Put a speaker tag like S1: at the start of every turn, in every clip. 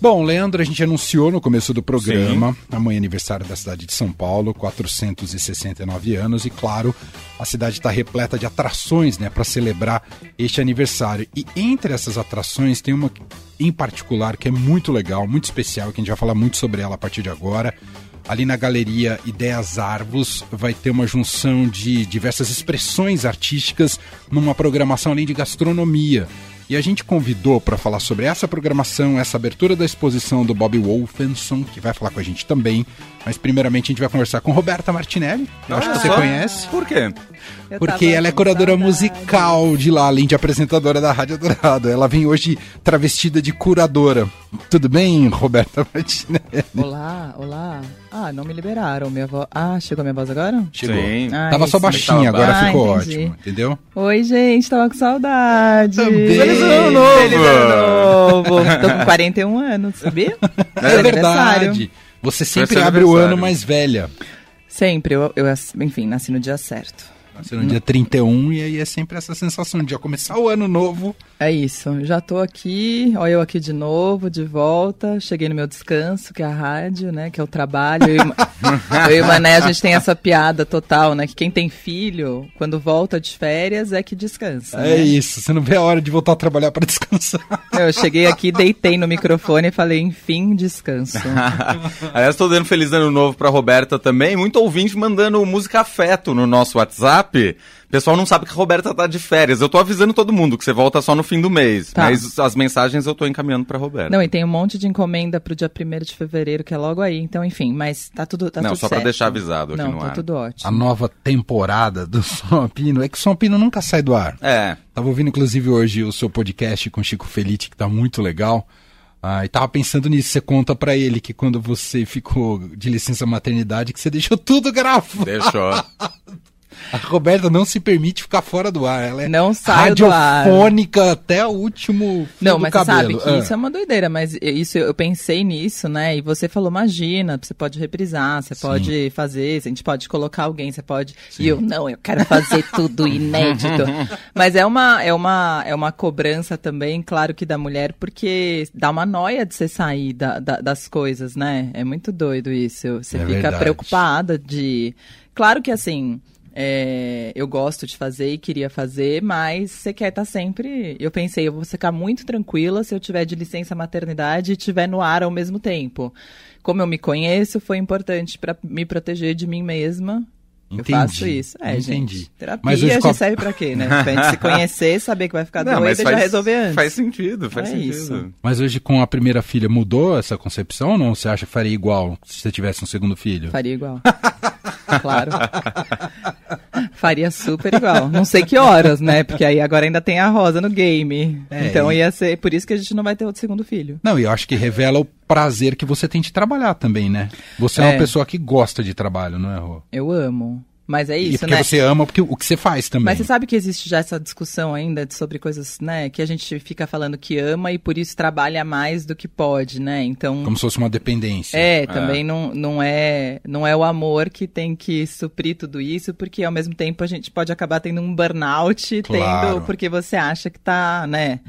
S1: Bom, Leandro, a gente anunciou no começo do programa, Sim. amanhã é aniversário da cidade de São Paulo, 469 anos, e claro, a cidade está repleta de atrações, né, para celebrar este aniversário. E entre essas atrações tem uma em particular que é muito legal, muito especial, que a gente vai falar muito sobre ela a partir de agora. Ali na galeria Ideias Arvos vai ter uma junção de diversas expressões artísticas numa programação além de gastronomia. E a gente convidou para falar sobre essa programação, essa abertura da exposição do Bob Wolfenson, que vai falar com a gente também. Mas primeiramente a gente vai conversar com Roberta Martinelli, que eu acho que você conhece.
S2: Por quê?
S1: Porque ela é curadora musical de lá, além de apresentadora da Rádio Dourado. Ela vem hoje travestida de curadora. Tudo bem, Roberta Martinelli?
S3: Olá, olá. Ah, não me liberaram. Minha voz. Ah, chegou minha voz agora?
S1: Chegou. Sim. Ah, tava só baixinha, agora ah, ficou entendi. ótimo, entendeu?
S3: Oi, gente, tava com saudade.
S1: Também. Feliz ano novo! Feliz
S3: ano novo! Tô com 41 anos, sabia?
S1: É verdade. Você sempre abre o ano mais velha.
S3: Sempre, eu, eu, enfim, nasci no dia certo.
S1: Nasceu no dia 31 e aí é sempre essa sensação de já começar o ano novo.
S3: É isso, já tô aqui, olha eu aqui de novo, de volta, cheguei no meu descanso, que é a rádio, né, que é o trabalho. Eu, eu e o Mané, a gente tem essa piada total, né, que quem tem filho, quando volta de férias, é que descansa.
S1: É né? isso, você não vê a hora de voltar a trabalhar para descansar.
S3: Eu cheguei aqui, deitei no microfone e falei, enfim, descanso.
S2: Aliás, tô dando feliz ano novo pra Roberta também, muito ouvinte mandando música afeto no nosso WhatsApp. WhatsApp, o pessoal não sabe que a Roberta tá de férias. Eu tô avisando todo mundo que você volta só no fim do mês. Tá. Mas as mensagens eu tô encaminhando pra Roberta.
S3: Não, e tem um monte de encomenda pro dia 1 de fevereiro, que é logo aí. Então, enfim, mas tá tudo tá
S2: Não,
S3: tudo
S2: só
S3: certo.
S2: pra deixar avisado aqui
S3: não,
S2: no
S3: tá
S2: ar.
S3: tudo ótimo.
S1: A nova temporada do Som Pino. É que o Som Pino nunca sai do ar.
S2: É.
S1: Tava ouvindo, inclusive, hoje o seu podcast com Chico Felite, que tá muito legal. Ah, e tava pensando nisso, você conta para ele que quando você ficou de licença maternidade, que você deixou tudo gravado.
S2: Deixou.
S1: A Roberta não se permite ficar fora do ar. Ela é
S3: não sai
S1: radiofônica até o último fio
S3: Não, mas sabe que ah. isso é uma doideira, mas isso eu pensei nisso, né? E você falou, imagina, você pode reprisar, você Sim. pode fazer, a gente pode colocar alguém, você pode. Sim. E eu, não, eu quero fazer tudo inédito. mas é uma, é, uma, é uma cobrança também, claro que da mulher, porque dá uma noia de você sair da, da, das coisas, né? É muito doido isso. Você é fica verdade. preocupada de. Claro que assim é, eu gosto de fazer e queria fazer, mas você quer estar tá sempre. Eu pensei, eu vou ficar muito tranquila se eu tiver de licença maternidade e estiver no ar ao mesmo tempo. Como eu me conheço, foi importante para me proteger de mim mesma Entendi. Eu faço isso. É, Entendi. gente. Terapia mas hoje, qual... serve pra quê, né? Pra gente se conhecer, saber que vai ficar não, doida e já resolver antes.
S2: Faz sentido, faz é sentido. Isso.
S1: Mas hoje com a primeira filha mudou essa concepção ou não? Você acha que faria igual se você tivesse um segundo filho?
S3: Faria igual. claro. Faria super igual. Não sei que horas, né? Porque aí agora ainda tem a Rosa no game. É, então e... ia ser por isso que a gente não vai ter outro segundo filho.
S1: Não, e eu acho que revela o prazer que você tem de trabalhar também, né? Você é, é uma pessoa que gosta de trabalho, não é, Rô?
S3: Eu amo. Mas é isso, e
S1: porque
S3: né?
S1: você ama porque, o que você faz também.
S3: Mas você sabe que existe já essa discussão ainda sobre coisas, né? Que a gente fica falando que ama e por isso trabalha mais do que pode, né? Então...
S1: Como se fosse uma dependência.
S3: É, é. também Não, não, é, não é o amor que tem que suprir tudo isso, porque ao mesmo tempo a gente pode acabar tendo um burnout, claro. tendo porque você acha que tá, né?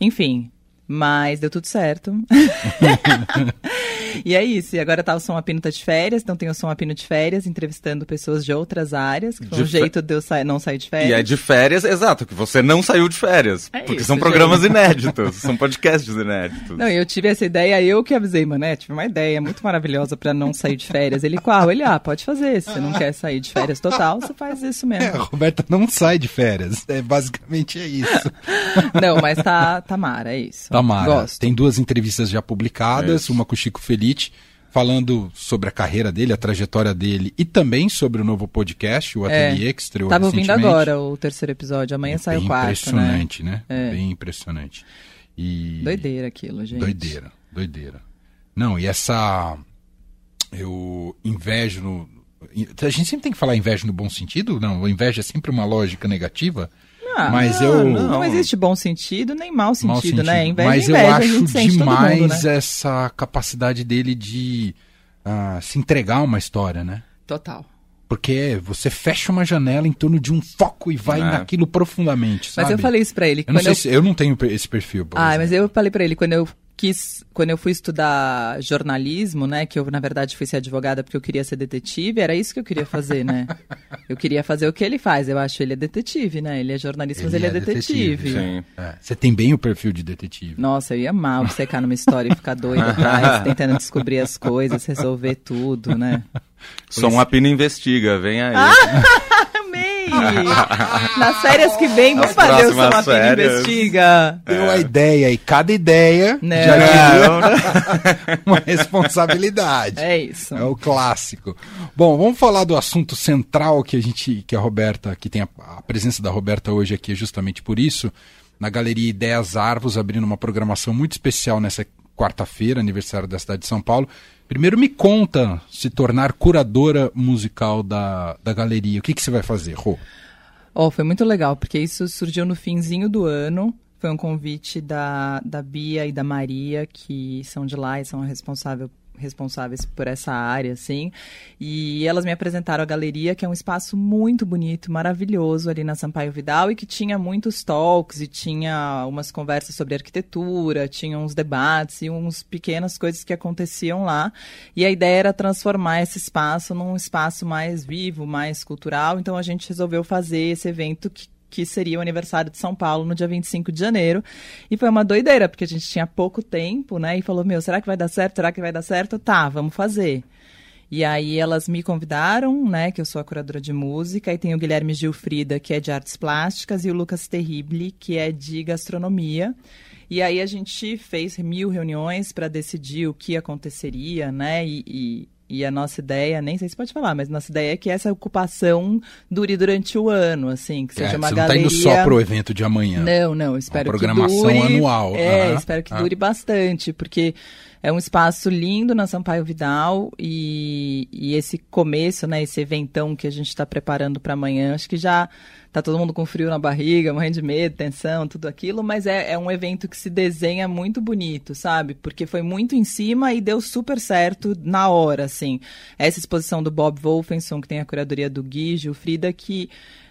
S3: Enfim, mas deu tudo certo. e é isso. E agora tá o Som Apino tá de férias, então tem o Som Apino de férias, entrevistando pessoas de outras áreas, que foi de um jeito de eu sa não sair de férias.
S2: E é de férias, exato, que você não saiu de férias. É porque isso, são programas gente. inéditos, são podcasts inéditos.
S3: Não, eu tive essa ideia, eu que avisei, mané, tive uma ideia muito maravilhosa para não sair de férias. Ele, qual? Ele, ah, pode fazer. Se você não quer sair de férias total, você faz isso mesmo. É,
S1: a Roberta não sai de férias. É, basicamente é isso.
S3: não, mas tá, tá mara, é isso.
S1: Tá Tamara. Gosto. Tem duas entrevistas já publicadas, é uma com o Chico Felite, falando sobre a carreira dele, a trajetória dele e também sobre o novo podcast, o Ateliê, é, que estreou
S3: Tava ouvindo agora o terceiro episódio, amanhã é sai o quarto,
S1: impressionante, né? né? É. Bem impressionante. E...
S3: Doideira aquilo, gente.
S1: Doideira, doideira. Não, e essa... Eu invejo no... A gente sempre tem que falar inveja no bom sentido? Não, inveja é sempre uma lógica negativa.
S3: Ah, mas não, eu não, não, existe bom sentido nem mau sentido, mau sentido. né?
S1: Inveja, mas inveja, eu acho demais mundo, né? essa capacidade dele de uh, se entregar a uma história, né?
S3: Total.
S1: Porque você fecha uma janela em torno de um foco e vai é. naquilo profundamente, sabe?
S3: Mas eu falei isso pra ele.
S1: Eu não, sei eu... Se, eu não tenho esse perfil.
S3: Ah, mas eu falei pra ele, quando eu quis, quando eu fui estudar jornalismo, né, que eu na verdade fui ser advogada porque eu queria ser detetive, era isso que eu queria fazer, né? eu queria fazer o que ele faz. Eu acho ele é detetive, né? Ele é jornalista, ele mas ele é, é detetive. detetive.
S1: É. Você tem bem o perfil de detetive.
S3: Nossa, eu ia mal obcecar numa história e ficar doida atrás, tentando descobrir as coisas, resolver tudo, né?
S2: Só um apino investiga, vem aí.
S3: Nas férias que vem, vamos fazer o Apino Investiga.
S1: Deu é. a ideia e cada ideia
S3: Não. já
S1: é uma responsabilidade.
S3: É isso.
S1: É o clássico. Bom, vamos falar do assunto central que a gente, que a Roberta, que tem a, a presença da Roberta hoje aqui é justamente por isso. Na Galeria Ideias Arvos, abrindo uma programação muito especial nessa quarta-feira, aniversário da cidade de São Paulo. Primeiro me conta se tornar curadora musical da, da galeria. O que, que você vai fazer, Rô?
S3: Oh, foi muito legal, porque isso surgiu no finzinho do ano. Foi um convite da, da Bia e da Maria, que são de lá e são responsáveis responsáveis por essa área, assim. E elas me apresentaram a galeria, que é um espaço muito bonito, maravilhoso ali na Sampaio Vidal e que tinha muitos talks e tinha umas conversas sobre arquitetura, tinha uns debates e uns pequenas coisas que aconteciam lá. E a ideia era transformar esse espaço num espaço mais vivo, mais cultural. Então a gente resolveu fazer esse evento que que seria o aniversário de São Paulo no dia 25 de janeiro. E foi uma doideira, porque a gente tinha pouco tempo, né? E falou: Meu, será que vai dar certo? Será que vai dar certo? Tá, vamos fazer. E aí elas me convidaram, né, que eu sou a curadora de música, e tem o Guilherme Gilfrida, que é de artes plásticas, e o Lucas Terrible, que é de gastronomia. E aí a gente fez mil reuniões para decidir o que aconteceria, né, e, e e a nossa ideia, nem sei se pode falar, mas nossa ideia é que essa ocupação dure durante o ano, assim, que seja é, uma
S1: você
S3: galeria.
S1: Não tá indo só pro evento de amanhã.
S3: Não, não, espero
S1: programação
S3: que dure.
S1: anual.
S3: É, espero que dure bastante, porque é um espaço lindo na Sampaio Vidal e, e esse começo, né, esse eventão que a gente está preparando para amanhã, acho que já tá todo mundo com frio na barriga, morrendo de medo, tensão, tudo aquilo, mas é, é um evento que se desenha muito bonito, sabe? Porque foi muito em cima e deu super certo na hora, assim. Essa exposição do Bob Wolfenson, que tem a curadoria do Gui, Frida, que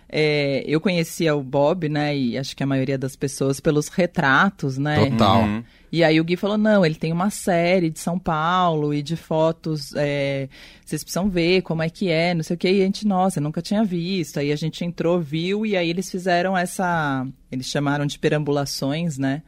S3: é, eu conhecia o Bob, né? E acho que a maioria das pessoas pelos retratos, né?
S1: Total. Uhum.
S3: E aí o Gui falou: não, ele tem uma série de São Paulo e de fotos, é, vocês precisam ver como é que é, não sei o que. E a gente, nossa, nunca tinha visto. Aí a gente entrou, viu, e aí eles fizeram essa. Eles chamaram de perambulações, né?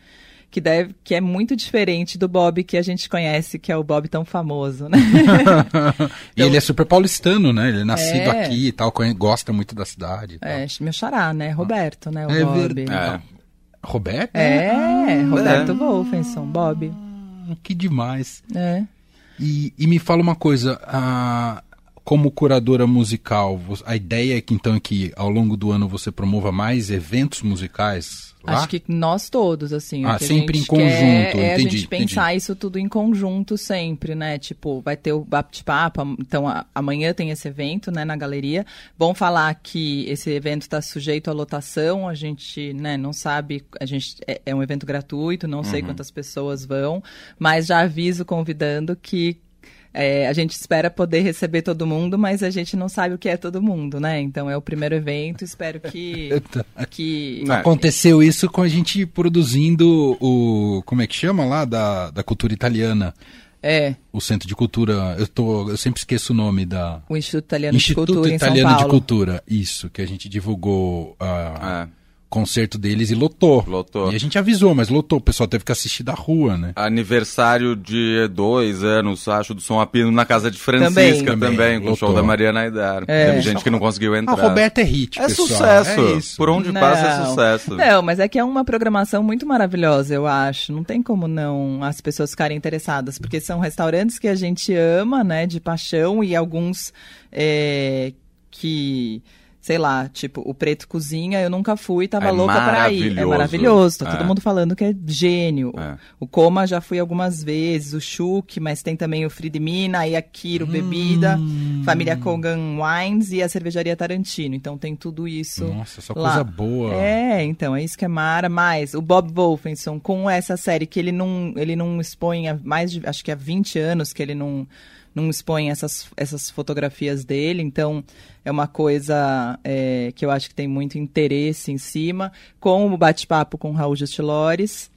S3: Que deve que é muito diferente do Bob que a gente conhece, que é o Bob tão famoso, né?
S1: então, e ele é super paulistano, né? Ele é nascido é... aqui e tal, gosta muito da cidade.
S3: É, meu xará, né? Roberto, né? O é Bob. Verdade.
S1: É. Roberto?
S3: É, ah, Roberto é. Wolfenson, Bob.
S1: Ah, que demais.
S3: É.
S1: E, e me fala uma coisa, a, como curadora musical, a ideia é que então é que ao longo do ano você promova mais eventos musicais?
S3: Acho que nós todos, assim.
S1: Ah, sempre em conjunto,
S3: quer
S1: é
S3: entendi, a gente pensar entendi. isso tudo em conjunto sempre, né? Tipo, vai ter o bate-papo, então a, amanhã tem esse evento, né, na galeria. Bom falar que esse evento está sujeito à lotação, a gente, né, não sabe, a gente é, é um evento gratuito, não sei uhum. quantas pessoas vão, mas já aviso convidando que é, a gente espera poder receber todo mundo, mas a gente não sabe o que é todo mundo, né? Então é o primeiro evento, espero que. que...
S1: Aconteceu isso com a gente produzindo o. Como é que chama lá? Da, da cultura italiana.
S3: É.
S1: O Centro de Cultura, eu, tô, eu sempre esqueço o nome da.
S3: O Instituto Italiano Instituto de Cultura.
S1: Instituto Italiano de Cultura, isso, que a gente divulgou. Uh, é concerto deles e lotou.
S2: Lotou.
S1: E a gente avisou, mas lotou. O pessoal teve que assistir da rua, né?
S2: Aniversário de dois anos, acho, do Som Apino na casa de Francisca também, também com o show da Mariana Aidar. É. Teve gente que não conseguiu entrar.
S1: A Roberta é hit,
S2: É
S1: pessoal.
S2: sucesso. É Por onde não. passa é sucesso.
S3: Não, mas é que é uma programação muito maravilhosa, eu acho. Não tem como não as pessoas ficarem interessadas, porque são restaurantes que a gente ama, né, de paixão, e alguns é, que sei lá, tipo, o Preto Cozinha, eu nunca fui, tava é louca pra ir. É maravilhoso, tá é. todo mundo falando que é gênio. É. O Coma já fui algumas vezes, o Chuque, mas tem também o Fridmina, e a Kiro hum. Bebida, Família Kogan Wines e a Cervejaria Tarantino. Então tem tudo isso
S1: Nossa, só
S3: lá.
S1: coisa boa.
S3: É, então, é isso que é mara. Mas o Bob Wolfenson, com essa série que ele não, ele não expõe há mais de, acho que há 20 anos que ele não não expõe essas, essas fotografias dele, então é uma coisa é, que eu acho que tem muito interesse em cima, com o bate-papo com Raul Justilores,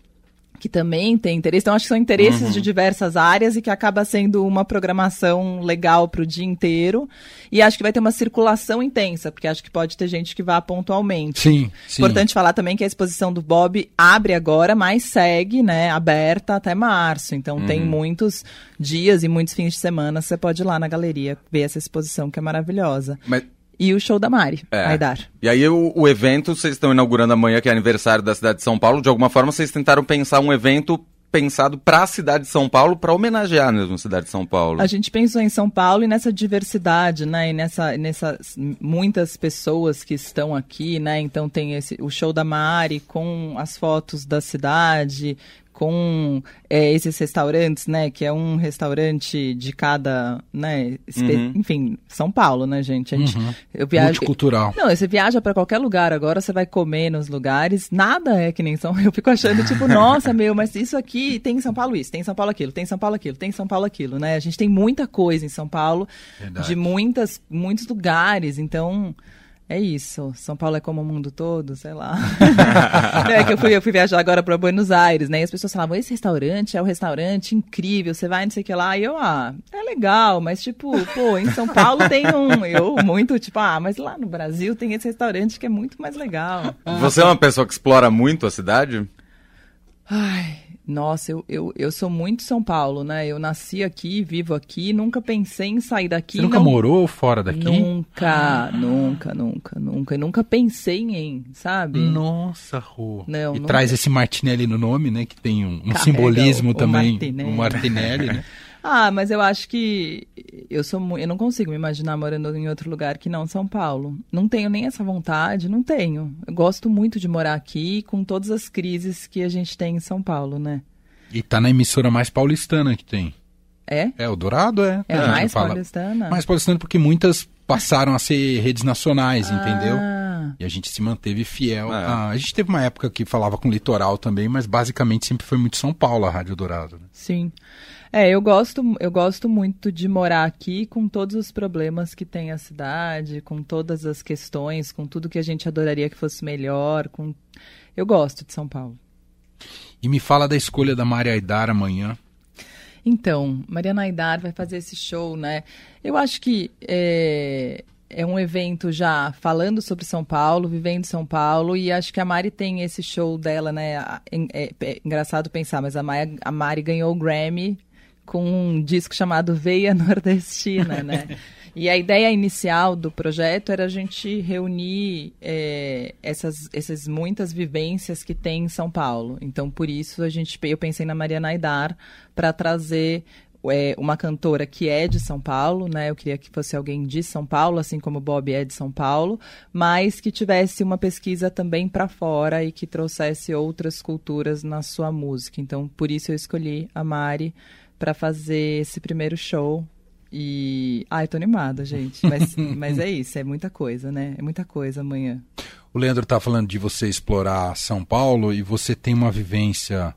S3: que também tem interesse. Então, acho que são interesses uhum. de diversas áreas e que acaba sendo uma programação legal para o dia inteiro. E acho que vai ter uma circulação intensa, porque acho que pode ter gente que vá pontualmente.
S1: Sim, sim.
S3: Importante falar também que a exposição do Bob abre agora, mas segue, né, aberta até março. Então, uhum. tem muitos dias e muitos fins de semana. Você pode ir lá na galeria ver essa exposição, que é maravilhosa.
S2: Mas
S3: e o show da Mari, é. Aidar.
S2: E aí o, o evento, vocês estão inaugurando amanhã, que é aniversário da cidade de São Paulo, de alguma forma vocês tentaram pensar um evento pensado para a cidade de São Paulo, para homenagear mesmo a cidade de São Paulo.
S3: A gente pensou em São Paulo e nessa diversidade, né? E nessa, nessas muitas pessoas que estão aqui, né? Então tem esse, o show da Mari com as fotos da cidade, com é, esses restaurantes, né? Que é um restaurante de cada, né? Uhum. Enfim, São Paulo, né, gente? A gente
S1: uhum. eu viajo, Multicultural.
S3: Não, você viaja para qualquer lugar agora, você vai comer nos lugares, nada é que nem São Eu fico achando, tipo, nossa, meu, mas isso aqui tem em São Paulo isso, tem em São Paulo aquilo, tem em São Paulo aquilo, tem em São Paulo aquilo, né? A gente tem muita coisa em São Paulo, Verdade. de muitas, muitos lugares, então... É isso. São Paulo é como o mundo todo, sei lá. é que eu fui, eu fui viajar agora para Buenos Aires, né? E as pessoas falavam: esse restaurante é um restaurante incrível, você vai não sei o que lá. E eu, ah, é legal, mas tipo, pô, em São Paulo tem um. Eu, muito, tipo, ah, mas lá no Brasil tem esse restaurante que é muito mais legal.
S2: Você é uma pessoa que explora muito a cidade?
S3: Ai, nossa, eu, eu, eu sou muito São Paulo, né? Eu nasci aqui, vivo aqui, nunca pensei em sair daqui.
S1: Você nunca
S3: não...
S1: morou fora daqui?
S3: Nunca, ah. nunca, nunca, nunca. Eu nunca pensei em, sabe?
S1: Nossa, Rô. Não, e nunca... traz esse Martinelli no nome, né? Que tem um, um simbolismo o, também. O Martinelli. Um Martinelli, né?
S3: Ah, mas eu acho que eu sou eu não consigo me imaginar morando em outro lugar que não São Paulo. Não tenho nem essa vontade, não tenho. Eu gosto muito de morar aqui com todas as crises que a gente tem em São Paulo, né?
S1: E tá na emissora mais paulistana que tem.
S3: É?
S1: É, o Dourado é.
S3: É, a mais paulistana?
S1: Mais paulistana porque muitas passaram a ser redes nacionais, ah. entendeu? E a gente se manteve fiel. É. A, a gente teve uma época que falava com litoral também, mas basicamente sempre foi muito São Paulo a Rádio Dourado. Né?
S3: Sim. É, eu gosto, eu gosto muito de morar aqui com todos os problemas que tem a cidade, com todas as questões, com tudo que a gente adoraria que fosse melhor. Com... Eu gosto de São Paulo.
S1: E me fala da escolha da Maria Aidar amanhã.
S3: Então, Mariana Aidar vai fazer esse show, né? Eu acho que é, é um evento já falando sobre São Paulo, vivendo São Paulo, e acho que a Mari tem esse show dela, né? É, é, é engraçado pensar, mas a, Maia, a Mari ganhou o Grammy com um disco chamado Veia Nordestina, né? E a ideia inicial do projeto era a gente reunir é, essas, essas muitas vivências que tem em São Paulo. Então, por isso, a gente, eu pensei na Mariana Aidar para trazer é, uma cantora que é de São Paulo, né? Eu queria que fosse alguém de São Paulo, assim como o Bob é de São Paulo, mas que tivesse uma pesquisa também para fora e que trouxesse outras culturas na sua música. Então, por isso eu escolhi a Mari para fazer esse primeiro show. E. Ai, tô animada, gente. Mas, mas é isso, é muita coisa, né? É muita coisa amanhã.
S1: O Leandro tá falando de você explorar São Paulo e você tem uma vivência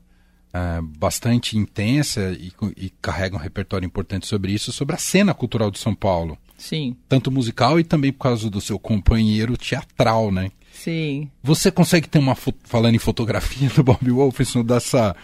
S1: é, bastante intensa e, e, carrega um repertório importante sobre isso, sobre a cena cultural de São Paulo.
S3: Sim.
S1: Tanto musical e também por causa do seu companheiro teatral, né?
S3: Sim.
S1: Você consegue ter uma. Falando em fotografia do Bob Wolfson, dessa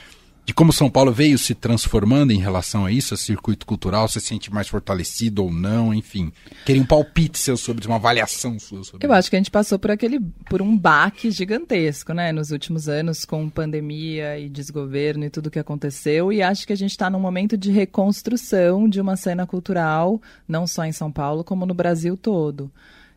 S1: de como São Paulo veio se transformando em relação a isso, a circuito cultural, se sente mais fortalecido ou não, enfim. Queria um palpite seu sobre uma avaliação sua sobre
S3: Eu isso. acho que a gente passou por aquele por um baque gigantesco, né, nos últimos anos com pandemia e desgoverno e tudo que aconteceu, e acho que a gente está num momento de reconstrução de uma cena cultural, não só em São Paulo, como no Brasil todo.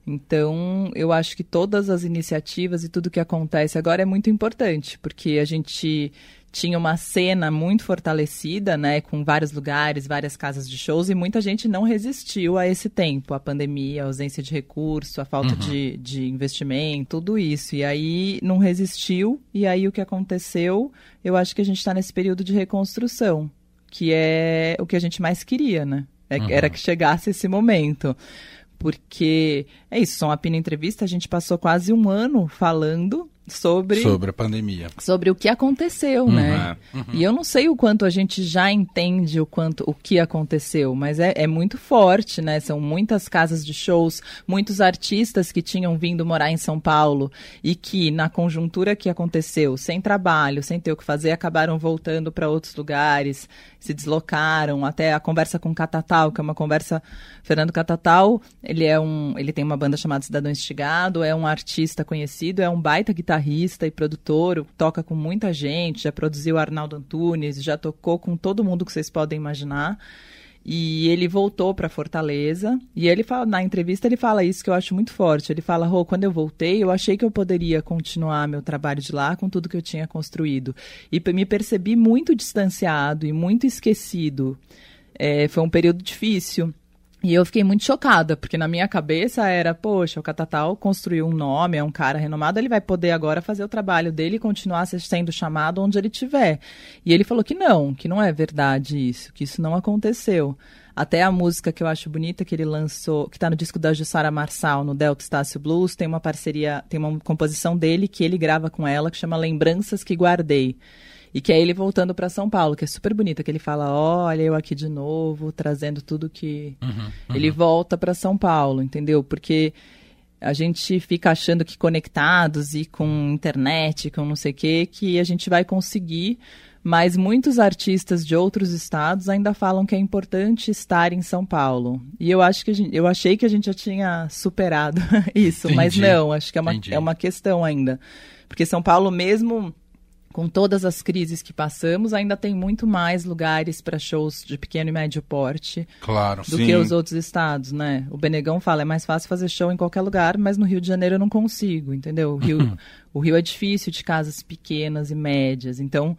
S3: Então, eu acho que todas as iniciativas e tudo que acontece agora é muito importante, porque a gente tinha uma cena muito fortalecida, né, com vários lugares, várias casas de shows, e muita gente não resistiu a esse tempo, a pandemia, a ausência de recurso, a falta uhum. de, de investimento, tudo isso. E aí não resistiu, e aí o que aconteceu, eu acho que a gente está nesse período de reconstrução, que é o que a gente mais queria, né? É, uhum. Era que chegasse esse momento porque é isso, Som Apina Entrevista, a gente passou quase um ano falando sobre
S1: sobre a pandemia,
S3: sobre o que aconteceu, uhum, né? Uhum. E eu não sei o quanto a gente já entende o quanto o que aconteceu, mas é, é muito forte, né? São muitas casas de shows, muitos artistas que tinham vindo morar em São Paulo e que na conjuntura que aconteceu, sem trabalho, sem ter o que fazer, acabaram voltando para outros lugares, se deslocaram. Até a conversa com Catatal, que é uma conversa Fernando Catatal, ele é um, ele tem uma banda chamada Cidadão Instigado, é um artista conhecido, é um baita guitarrista e produtor, toca com muita gente, já produziu Arnaldo Antunes, já tocou com todo mundo que vocês podem imaginar. E ele voltou para Fortaleza e ele fala na entrevista ele fala isso que eu acho muito forte. Ele fala: "Rô, quando eu voltei, eu achei que eu poderia continuar meu trabalho de lá com tudo que eu tinha construído e me percebi muito distanciado e muito esquecido. É, foi um período difícil." E eu fiquei muito chocada, porque na minha cabeça era, poxa, o Catatal construiu um nome, é um cara renomado, ele vai poder agora fazer o trabalho dele e continuar sendo chamado onde ele estiver. E ele falou que não, que não é verdade isso, que isso não aconteceu. Até a música que eu acho bonita que ele lançou, que está no disco da Jussara Marçal, no Delta Estácio Blues, tem uma parceria, tem uma composição dele que ele grava com ela, que chama Lembranças que Guardei. E que é ele voltando para São Paulo, que é super bonita, que ele fala: "Olha, eu aqui de novo, trazendo tudo que uhum, uhum. ele volta para São Paulo", entendeu? Porque a gente fica achando que conectados e com internet, com não sei o quê, que a gente vai conseguir, mas muitos artistas de outros estados ainda falam que é importante estar em São Paulo. E eu acho que gente, eu achei que a gente já tinha superado isso, Entendi. mas não, acho que é uma, é uma questão ainda. Porque São Paulo mesmo com todas as crises que passamos, ainda tem muito mais lugares para shows de pequeno e médio porte
S1: claro,
S3: do sim. que os outros estados, né? O Benegão fala, é mais fácil fazer show em qualquer lugar, mas no Rio de Janeiro eu não consigo, entendeu? O Rio, o Rio é difícil de casas pequenas e médias, então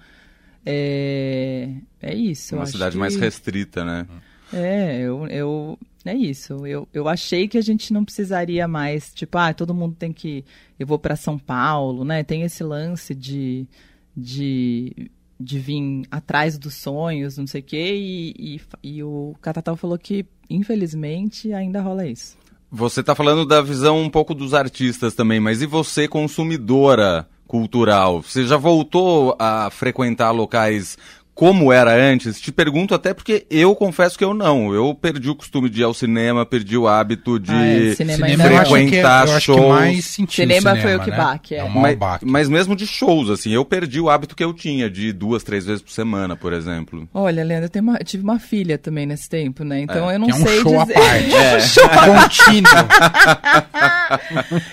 S3: é, é isso.
S2: Uma cidade que... mais restrita, né?
S3: É, eu, eu é isso. Eu, eu achei que a gente não precisaria mais, tipo, ah, todo mundo tem que. Eu vou para São Paulo, né? Tem esse lance de de, de vir atrás dos sonhos, não sei o quê, e, e, e o Catatal falou que, infelizmente, ainda rola isso.
S2: Você está falando da visão um pouco dos artistas também, mas e você, consumidora cultural? Você já voltou a frequentar locais como era antes? Te pergunto até porque eu confesso que eu não. Eu perdi o costume de ir ao cinema, perdi o hábito de, ah, é, cinema de frequentar eu shows. mais
S3: cinema, cinema foi o que né? baque, é. é
S2: mas, mas, mesmo de shows, assim, eu perdi o hábito que eu tinha de ir duas, três vezes por semana, por exemplo.
S3: Olha, Leandro, eu, uma, eu tive uma filha também nesse tempo, né? Então
S1: é.
S3: eu não
S1: é
S3: um sei
S1: show
S3: dizer.
S1: À parte. é. um show contínuo.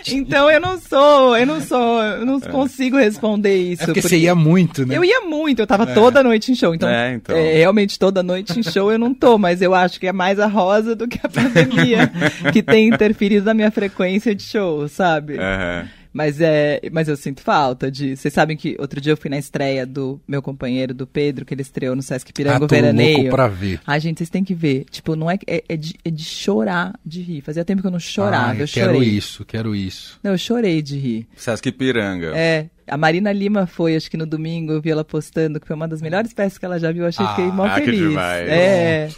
S3: então eu não sou, eu não sou, eu não é. consigo responder isso. É
S1: porque, porque, você ia muito, né?
S3: Eu ia muito, eu tava é. toda noite em show. Então, é, então. É, realmente toda noite em show eu não tô, mas eu acho que é mais a Rosa do que a pandemia que tem interferido na minha frequência de show, sabe? Uhum. Mas é, mas eu sinto falta de. Vocês sabem que outro dia eu fui na estreia do meu companheiro, do Pedro, que ele estreou no Sesc Piranga ah, Veraneio. Louco
S1: pra ver.
S3: Ai, gente, vocês têm que ver. Tipo, não é, é, é, de, é de chorar de rir. Fazia tempo que eu não chorava. eu
S1: quero
S3: chorei.
S1: isso, quero isso.
S3: Não, eu chorei de rir.
S2: Sesc Piranga.
S3: É. A Marina Lima foi, acho que no domingo, eu vi ela postando, que foi uma das melhores peças que ela já viu. Eu achei ah, que fiquei mó feliz. Que demais. É.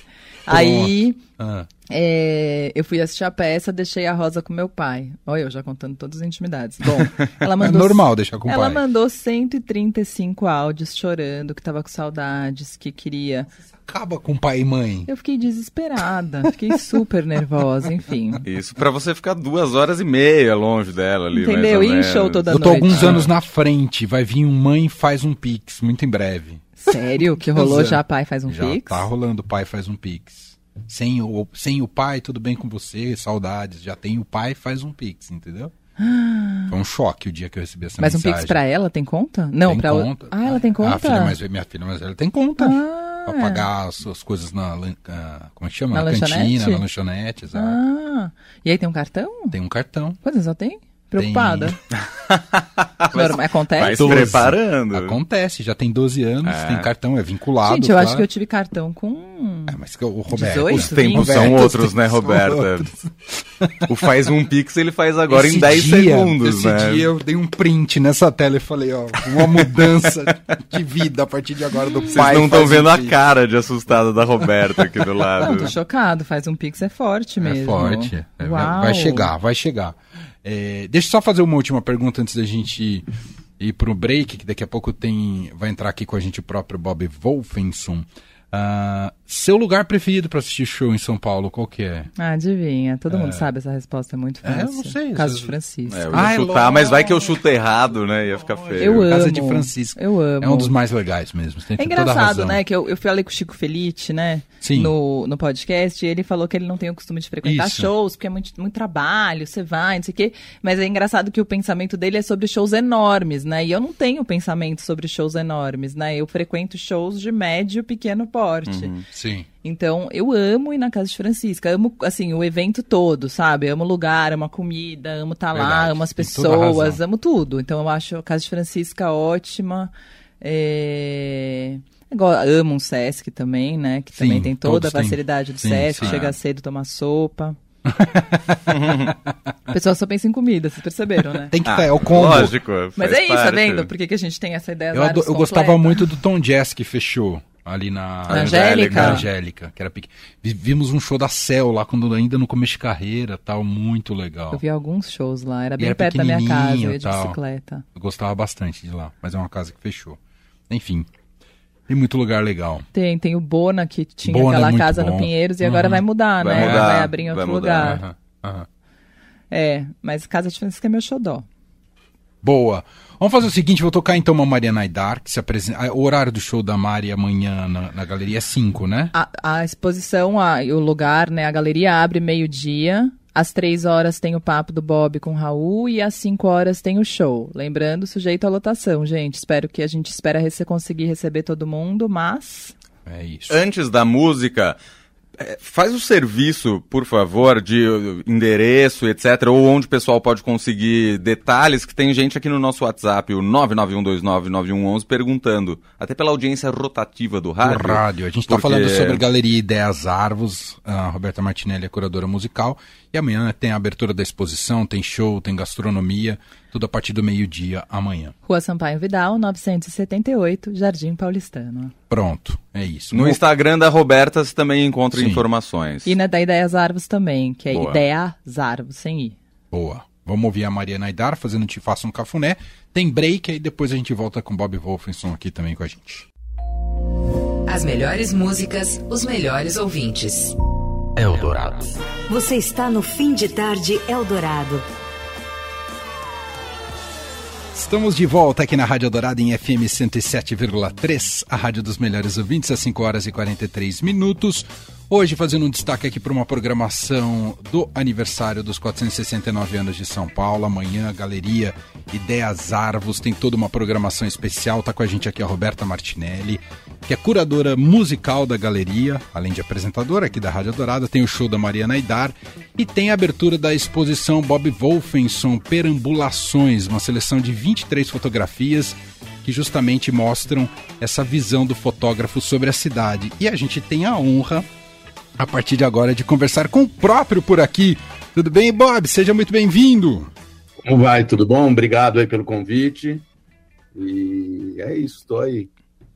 S3: Aí. Ah. É, eu fui assistir a peça, deixei a Rosa com meu pai. Olha, eu já contando todas as intimidades. Bom, ela mandou.
S1: É normal deixar com o pai.
S3: Ela mandou 135 áudios chorando, que tava com saudades, que queria.
S1: Acaba com pai e mãe.
S3: Eu fiquei desesperada, fiquei super nervosa, enfim.
S2: Isso para você ficar duas horas e meia longe dela ali.
S3: Entendeu?
S2: E
S3: em show toda
S1: eu
S3: noite.
S1: Eu tô alguns anos na frente, vai vir um mãe faz um pix, muito em breve.
S3: Sério? Que rolou já pai faz um
S1: já
S3: pix?
S1: Tá rolando pai faz um pix. Sem o, sem o pai, tudo bem com você, saudades. Já tem o pai, faz um pix, entendeu? Foi um choque o dia que eu recebi essa
S3: Mas
S1: mensagem.
S3: Mas um pix pra ela tem conta? Não,
S1: tem
S3: pra
S1: conta.
S3: Ah, ela tem conta?
S1: A filha mais, minha filha mais velha tem conta. Ah, pra pagar as suas coisas na. Uh, como é que chama?
S3: Na,
S1: na
S3: cantina,
S1: na lanchonete, exato.
S3: Ah, e aí tem um cartão?
S1: Tem um cartão.
S3: Quantos só tem? Preocupada. Tem... acontece?
S2: Vai se preparando.
S1: Acontece, já tem 12 anos, é. tem cartão, é vinculado.
S3: Gente, eu claro. acho que eu tive cartão com.
S1: É, mas o Roberto.
S3: 18,
S2: os tempos 20. são outros, né, Roberta? o faz um pix ele faz agora
S1: esse
S2: em 10
S1: dia,
S2: segundos,
S1: esse
S2: né?
S1: Esse dia eu dei um print nessa tela e falei, ó, uma mudança de vida a partir de agora do
S2: Vocês
S1: pai.
S2: Vocês não estão vendo um a cara de assustada da Roberta aqui do lado.
S3: Não, tô chocado, faz um pix é forte mesmo.
S1: É forte. É, vai chegar, vai chegar. É, deixa eu só fazer uma última pergunta antes da gente ir para o break, que daqui a pouco tem vai entrar aqui com a gente o próprio Bob Wolfenson. Uh, seu lugar preferido para assistir show em São Paulo, qual que é?
S3: Ah, adivinha. Todo é. mundo sabe essa resposta, é muito fácil. É, eu
S1: não sei.
S3: Casa de Francisco. É,
S2: eu ah, chutar, mas vai que eu chuto errado, né? Ia ficar feio.
S3: Eu amo.
S1: Casa de Francisco.
S3: Eu amo.
S1: É um dos mais legais mesmo.
S3: é engraçado, né? Que eu, eu falei com o Chico Felite, né? Sim. No, no podcast, e ele falou que ele não tem o costume de frequentar Isso. shows, porque é muito, muito trabalho, você vai, não sei o quê. Mas é engraçado que o pensamento dele é sobre shows enormes, né? E eu não tenho pensamento sobre shows enormes, né? Eu frequento shows de médio e pequeno porte. Uhum.
S1: Sim.
S3: Então, eu amo ir na casa de Francisca. Amo, assim, o evento todo, sabe? Amo o lugar, amo a comida, amo estar tá lá, amo as pessoas, amo tudo. Então, eu acho a casa de Francisca ótima. É... Amo um Sesc também, né? Que sim, também tem toda a facilidade do sim, Sesc. Sim, chega é. cedo, toma sopa. o pessoal só pensa em comida, vocês perceberam, né?
S1: Tem que ah, é o combo.
S2: Lógico.
S3: Mas é isso, tá vendo? Por que, que a gente tem essa ideia?
S1: Eu, eu gostava muito do Tom Jazz que fechou ali na
S3: Angélica.
S1: Angélica, que era pequena. Vimos um show da Cell lá quando ainda no começo de carreira, tal, muito legal.
S3: Eu vi alguns shows lá, era bem era perto da minha casa, eu ia de bicicleta.
S1: Eu gostava bastante de lá, mas é uma casa que fechou. Enfim, tem muito lugar legal.
S3: Tem, tem o Bona que tinha Bona aquela é casa bom. no Pinheiros e uhum. agora vai mudar,
S2: vai
S3: né?
S2: Mudar,
S3: vai abrir em outro lugar.
S1: Uhum. Uhum.
S3: É, mas Casa de Francisco é meu xodó.
S1: Boa. Vamos fazer o seguinte, vou tocar então uma Maria Naidar, que se apresenta. O horário do show da Mari amanhã na, na galeria é 5, né?
S3: A, a exposição, a, o lugar, né? A galeria abre meio-dia. Às três horas tem o papo do Bob com o Raul e às cinco horas tem o show. Lembrando, sujeito à lotação, gente. Espero que a gente espera conseguir receber todo mundo, mas.
S1: É isso.
S2: Antes da música, faz o serviço, por favor, de endereço, etc., ou onde o pessoal pode conseguir detalhes, que tem gente aqui no nosso WhatsApp, o 991299111, perguntando, até pela audiência rotativa do rádio.
S1: Do rádio. A gente está porque... falando sobre Galeria Ideias Arvos, a Roberta Martinelli é curadora musical, e amanhã tem a abertura da exposição, tem show, tem gastronomia, tudo a partir do meio-dia amanhã.
S3: Rua Sampaio Vidal, 978, Jardim Paulistano.
S1: Pronto, é isso.
S2: No Instagram da Roberta você também encontra Sim. informações.
S3: E na da Ideias Árvores também, que é Boa. Ideias Árvores, sem I.
S1: Boa. Vamos ouvir a Maria Naidar fazendo Te Faça um Cafuné. Tem break, aí depois a gente volta com Bob Wolfenson aqui também com a gente.
S4: As melhores músicas, os melhores ouvintes.
S1: Eldorado.
S4: Você está no fim de tarde Eldorado.
S1: Estamos de volta aqui na Rádio Dourada em FM 107,3, a rádio dos melhores ouvintes, às 5 horas e 43 minutos. Hoje fazendo um destaque aqui para uma programação do aniversário dos 469 anos de São Paulo. Amanhã, Galeria Ideias Arvos tem toda uma programação especial. Tá com a gente aqui a Roberta Martinelli, que é curadora musical da galeria, além de apresentadora aqui da Rádio Dourada. Tem o show da Mariana Aidar e tem a abertura da exposição Bob Wolfenson Perambulações, uma seleção de 23 fotografias que justamente mostram essa visão do fotógrafo sobre a cidade. E a gente tem a honra a partir de agora de conversar com o próprio por aqui. Tudo bem, Bob? Seja muito bem-vindo.
S5: Como vai? Tudo bom? Obrigado aí pelo convite. E é isso, estou aí.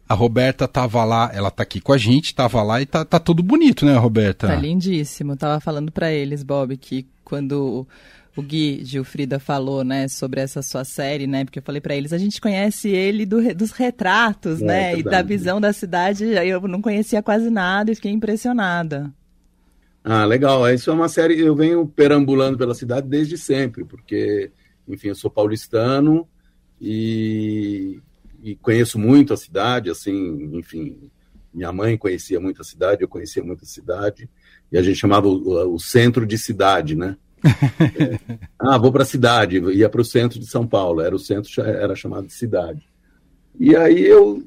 S1: A Roberta tava lá, ela tá aqui com a gente, tava lá e tá, tá tudo bonito, né, Roberta?
S3: Tá lindíssimo. Tava falando para eles, Bob, que quando o Gui Gilfrida falou, né, sobre essa sua série, né? Porque eu falei para eles, a gente conhece ele do, dos retratos, é, né? É e da visão da cidade, eu não conhecia quase nada e fiquei impressionada.
S5: Ah, legal. Isso é uma série, eu venho perambulando pela cidade desde sempre, porque, enfim, eu sou paulistano e, e conheço muito a cidade, assim, enfim, minha mãe conhecia muito a cidade, eu conhecia muito a cidade, e a gente chamava o, o centro de cidade, né? é. Ah, vou para a cidade, ia para o centro de São Paulo, era o centro, era chamado de cidade. E aí eu,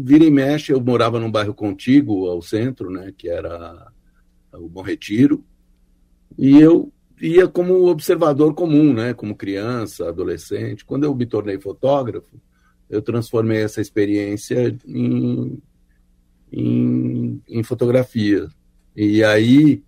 S5: vira e mexe, eu morava num bairro contíguo ao centro, né, que era o Bom Retiro, e eu ia como observador comum, né, como criança, adolescente. Quando eu me tornei fotógrafo, eu transformei essa experiência em, em, em fotografia. E aí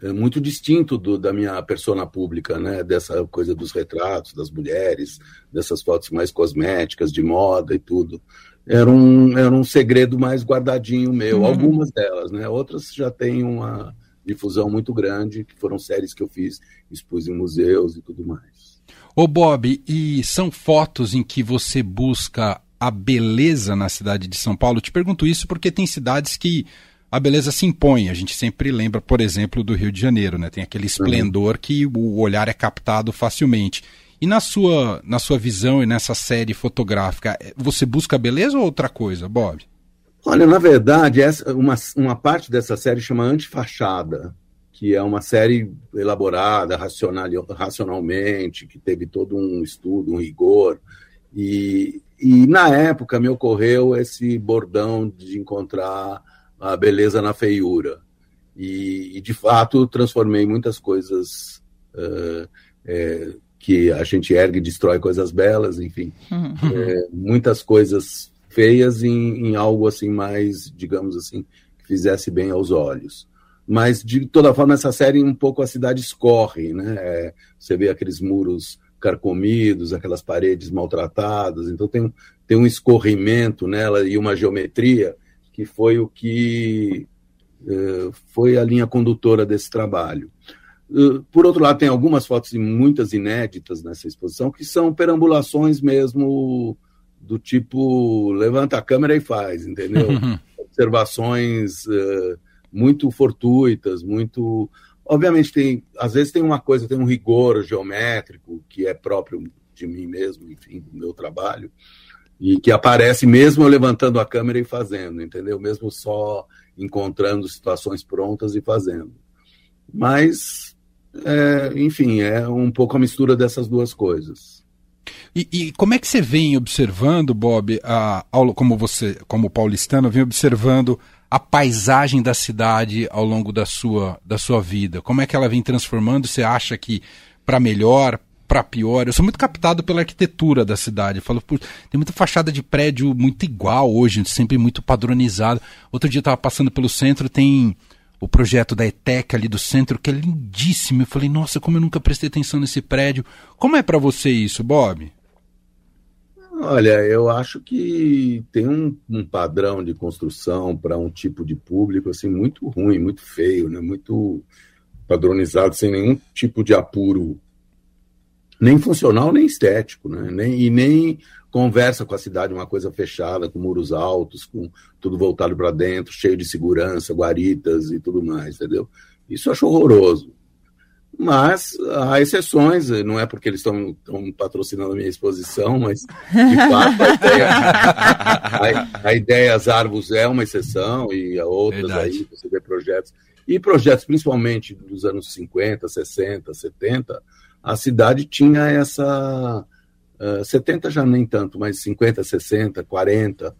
S5: é muito distinto do, da minha persona pública, né? Dessa coisa dos retratos das mulheres, dessas fotos mais cosméticas, de moda e tudo. Era um, era um segredo mais guardadinho meu, uhum. algumas delas, né? Outras já têm uma difusão muito grande, que foram séries que eu fiz, expus em museus e tudo mais.
S1: Ô Bob, e são fotos em que você busca a beleza na cidade de São Paulo? te pergunto isso porque tem cidades que a beleza se impõe. A gente sempre lembra, por exemplo, do Rio de Janeiro, né? Tem aquele esplendor uhum. que o olhar é captado facilmente. E na sua, na sua visão e nessa série fotográfica, você busca beleza ou outra coisa, Bob?
S5: Olha, na verdade, essa, uma, uma parte dessa série chama Antifachada, que é uma série elaborada racional, racionalmente, que teve todo um estudo, um rigor. E, e na época me ocorreu esse bordão de encontrar a beleza na feiura. E, e de fato, transformei muitas coisas uh, é, que a gente ergue e destrói coisas belas, enfim, uhum. é, muitas coisas feias em, em, algo assim mais, digamos assim, que fizesse bem aos olhos. Mas de toda forma essa série um pouco a cidade escorre, né? É, você vê aqueles muros carcomidos, aquelas paredes maltratadas, então tem, tem um escorrimento nela e uma geometria que foi o que uh, foi a linha condutora desse trabalho. Uh, por outro lado, tem algumas fotos e muitas inéditas nessa exposição que são perambulações mesmo do tipo levanta a câmera e faz, entendeu? Uhum. Observações uh, muito fortuitas, muito. Obviamente, tem, às vezes tem uma coisa, tem um rigor geométrico que é próprio de mim mesmo, enfim, do meu trabalho, e que aparece mesmo levantando a câmera e fazendo, entendeu? Mesmo só encontrando situações prontas e fazendo. Mas, é, enfim, é um pouco a mistura dessas duas coisas.
S1: E, e, como é que você vem observando, Bob, a, como você, como paulistano, vem observando a paisagem da cidade ao longo da sua, da sua vida? Como é que ela vem transformando? Você acha que para melhor, para pior? Eu sou muito captado pela arquitetura da cidade. Eu falo, tem muita fachada de prédio muito igual hoje, sempre muito padronizado. Outro dia eu estava passando pelo centro, tem o projeto da ETEC ali do centro, que é lindíssimo. Eu falei, nossa, como eu nunca prestei atenção nesse prédio. Como é para você isso, Bob?
S5: Olha, eu acho que tem um, um padrão de construção para um tipo de público assim muito ruim, muito feio, né? Muito padronizado, sem nenhum tipo de apuro, nem funcional nem estético, né? Nem, e nem conversa com a cidade, uma coisa fechada, com muros altos, com tudo voltado para dentro, cheio de segurança, guaritas e tudo mais, entendeu? Isso eu acho horroroso. Mas há exceções, não é porque eles estão patrocinando a minha exposição, mas de fato a ideia, a, a ideia As Árvores é uma exceção e há outras Verdade. aí, você vê projetos. E projetos principalmente dos anos 50, 60, 70, a cidade tinha essa. Uh, 70 já nem tanto, mas 50, 60, 40,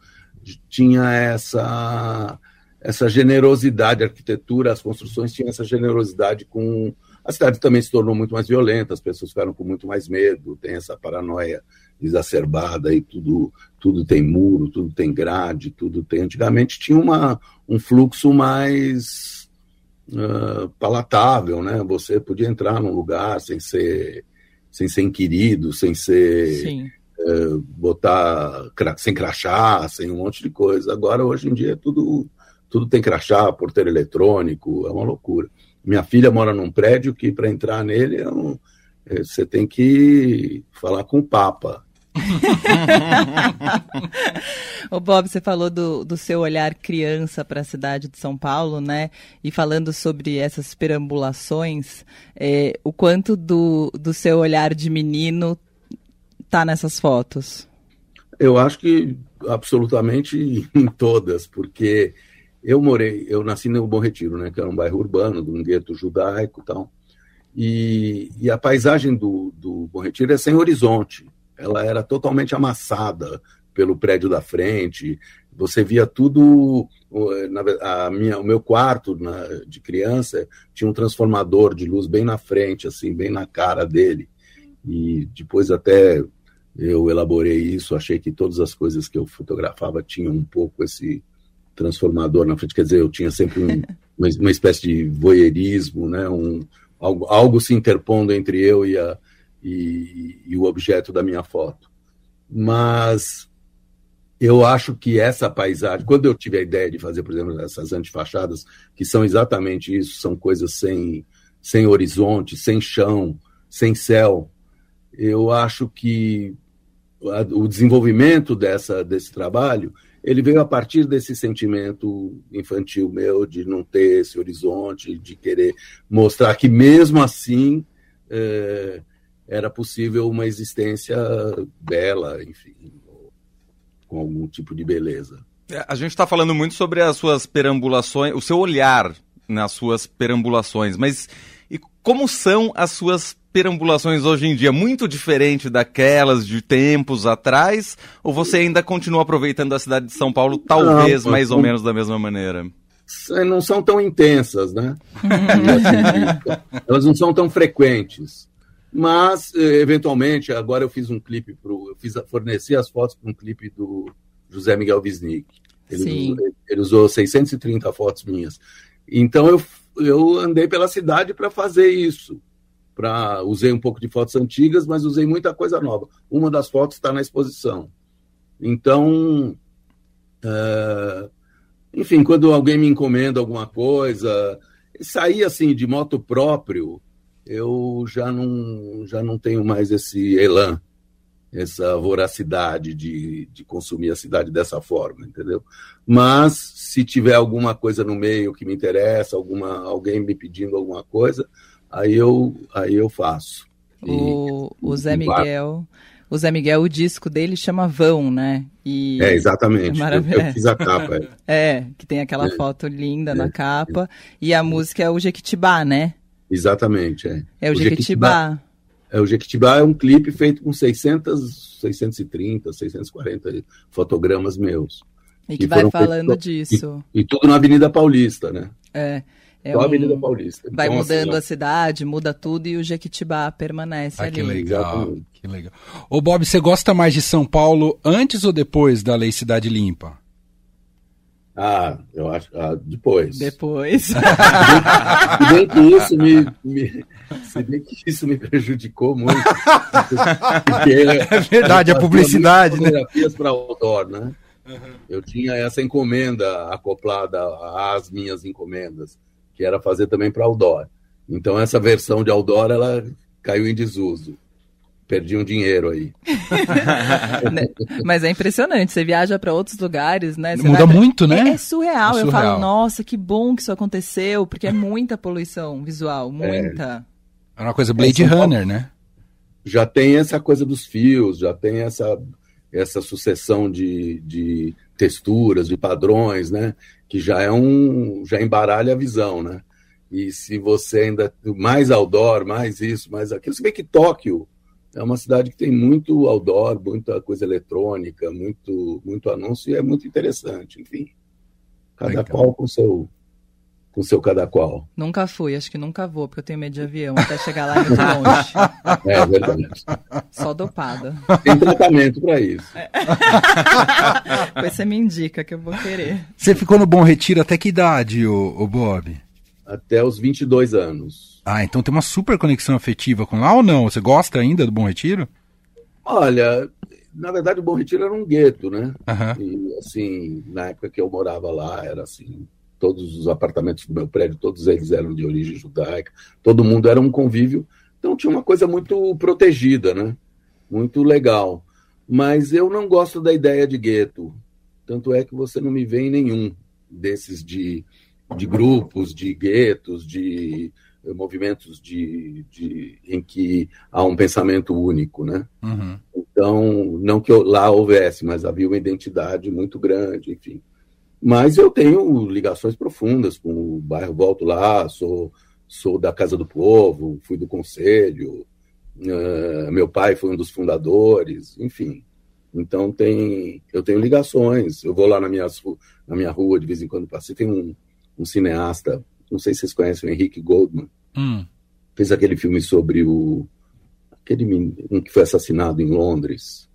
S5: tinha essa, essa generosidade, a arquitetura, as construções tinham essa generosidade com a cidade também se tornou muito mais violenta, as pessoas ficaram com muito mais medo, tem essa paranoia exacerbada e tudo, tudo tem muro, tudo tem grade, tudo tem. Antigamente tinha uma, um fluxo mais uh, palatável, né? Você podia entrar num lugar sem ser, sem ser inquirido, sem ser. Uh, botar sem crachá, sem um monte de coisa. Agora, hoje em dia, tudo, tudo tem crachá, porteiro eletrônico, é uma loucura. Minha filha mora num prédio que para entrar nele é você tem que falar com o Papa.
S3: o Bob, você falou do, do seu olhar criança para a cidade de São Paulo, né? E falando sobre essas perambulações, é, o quanto do, do seu olhar de menino tá nessas fotos?
S5: Eu acho que absolutamente em todas, porque eu morei, eu nasci no Bom Retiro, né, que era um bairro urbano, de um gueto judaico e tal. E, a paisagem do, do Bom Retiro é sem horizonte. Ela era totalmente amassada pelo prédio da frente. Você via tudo. A minha, o meu quarto na, de criança tinha um transformador de luz bem na frente, assim, bem na cara dele. E depois até eu elaborei isso, achei que todas as coisas que eu fotografava tinham um pouco esse transformador na frente, quer dizer, eu tinha sempre um, uma, uma, espécie de voyeurismo, né? um, algo, algo se interpondo entre eu e, a, e, e, o objeto da minha foto. Mas eu acho que essa paisagem, quando eu tive a ideia de fazer, por exemplo, essas antifachadas, que são exatamente isso, são coisas sem, sem horizonte, sem chão, sem céu, eu acho que o desenvolvimento dessa, desse trabalho ele veio a partir desse sentimento infantil meu de não ter esse horizonte, de querer mostrar que mesmo assim é, era possível uma existência bela, enfim, com algum tipo de beleza.
S2: É, a gente está falando muito sobre as suas perambulações, o seu olhar nas suas perambulações, mas e como são as suas perambulações hoje em dia? Muito diferente daquelas de tempos atrás? Ou você ainda continua aproveitando a cidade de São Paulo, talvez não, mais ou menos da mesma maneira?
S5: Não são tão intensas, né? Elas não são tão frequentes. Mas, eh, eventualmente, agora eu fiz um clipe, pro, eu fiz, forneci as fotos para um clipe do José Miguel Wisnik. Ele, usou, ele usou 630 fotos minhas. Então eu, eu andei pela cidade para fazer isso. Pra, usei um pouco de fotos antigas, mas usei muita coisa nova. Uma das fotos está na exposição. Então, é, enfim, quando alguém me encomenda alguma coisa, sair assim de moto próprio, eu já não, já não tenho mais esse elan, essa voracidade de, de consumir a cidade dessa forma, entendeu? Mas se tiver alguma coisa no meio que me interessa, alguma, alguém me pedindo alguma coisa, aí eu, aí eu faço.
S3: O, e, o Zé Miguel. O Zé Miguel, o disco dele chama Vão, né?
S5: E é, exatamente. É eu, eu, fiz a capa. É,
S3: é que tem aquela é. foto linda na é. capa. E a música é o Jequitibá, né?
S5: Exatamente, é.
S3: É o, o Jequitibá. Jequitibá.
S5: É, o Jequitibá é um clipe feito com 600, 630, 640 fotogramas meus.
S3: E que, que vai falando feitos, disso.
S5: E, e, tudo na Avenida Paulista, né?
S3: É. É
S5: Só um... a Avenida Paulista.
S3: Vai mudando assim, a cidade, muda tudo e o Jequitibá permanece ah, ali.
S1: Que legal, que legal. Ô Bob, você gosta mais de São Paulo antes ou depois da Lei Cidade Limpa?
S5: Ah, eu acho. Ah, depois.
S3: Depois. se
S5: bem que isso me, me, se bem que isso me prejudicou muito.
S1: É verdade, a publicidade, né?
S5: Fotografias para outdoor, né? Uhum. Eu tinha essa encomenda acoplada às minhas encomendas, que era fazer também para outdoor. Então essa versão de outdoor ela caiu em desuso perdi um dinheiro aí.
S3: Mas é impressionante, você viaja para outros lugares, né? Você
S1: Muda muito, né?
S3: É, é, surreal. é, surreal. Eu falo, nossa, que bom que isso aconteceu, porque é muita poluição visual, muita.
S1: É, é uma coisa Blade Runner, né?
S5: Já tem essa coisa dos fios, já tem essa, essa sucessão de, de texturas, de padrões, né? Que já é um. já embaralha a visão, né? E se você ainda. mais outdoor, mais isso, mais aquilo. Se bem que Tóquio é uma cidade que tem muito outdoor, muita coisa eletrônica, muito, muito anúncio e é muito interessante. Enfim, cada Legal. qual com seu com seu cada qual.
S3: Nunca fui, acho que nunca vou, porque eu tenho medo de avião, até chegar lá é muito longe.
S5: É verdade.
S3: Só dopada.
S5: Tem tratamento para isso. É.
S3: Pois você me indica que eu vou querer.
S1: Você ficou no Bom Retiro até que idade, o, o Bob?
S5: Até os 22 anos.
S1: Ah, então tem uma super conexão afetiva com lá ou não? Você gosta ainda do Bom Retiro?
S5: Olha, na verdade o Bom Retiro era um gueto, né? Uhum. E assim, na época que eu morava lá, era assim, todos os apartamentos do meu prédio, todos eles eram de origem judaica, todo mundo era um convívio, então tinha uma coisa muito protegida, né? Muito legal. Mas eu não gosto da ideia de gueto. Tanto é que você não me vê em nenhum desses de, de grupos, de guetos, de movimentos de, de, em que há um pensamento único, né? Uhum. Então, não que lá houvesse, mas havia uma identidade muito grande, enfim. Mas eu tenho ligações profundas com o bairro Volto Lá, sou, sou da Casa do Povo, fui do Conselho, uh, meu pai foi um dos fundadores, enfim. Então tem, eu tenho ligações. Eu vou lá na minha, na minha rua de vez em quando passei, tem um, um cineasta não sei se vocês conhecem o Henrique Goldman, hum. fez aquele filme sobre o aquele um que foi assassinado em Londres.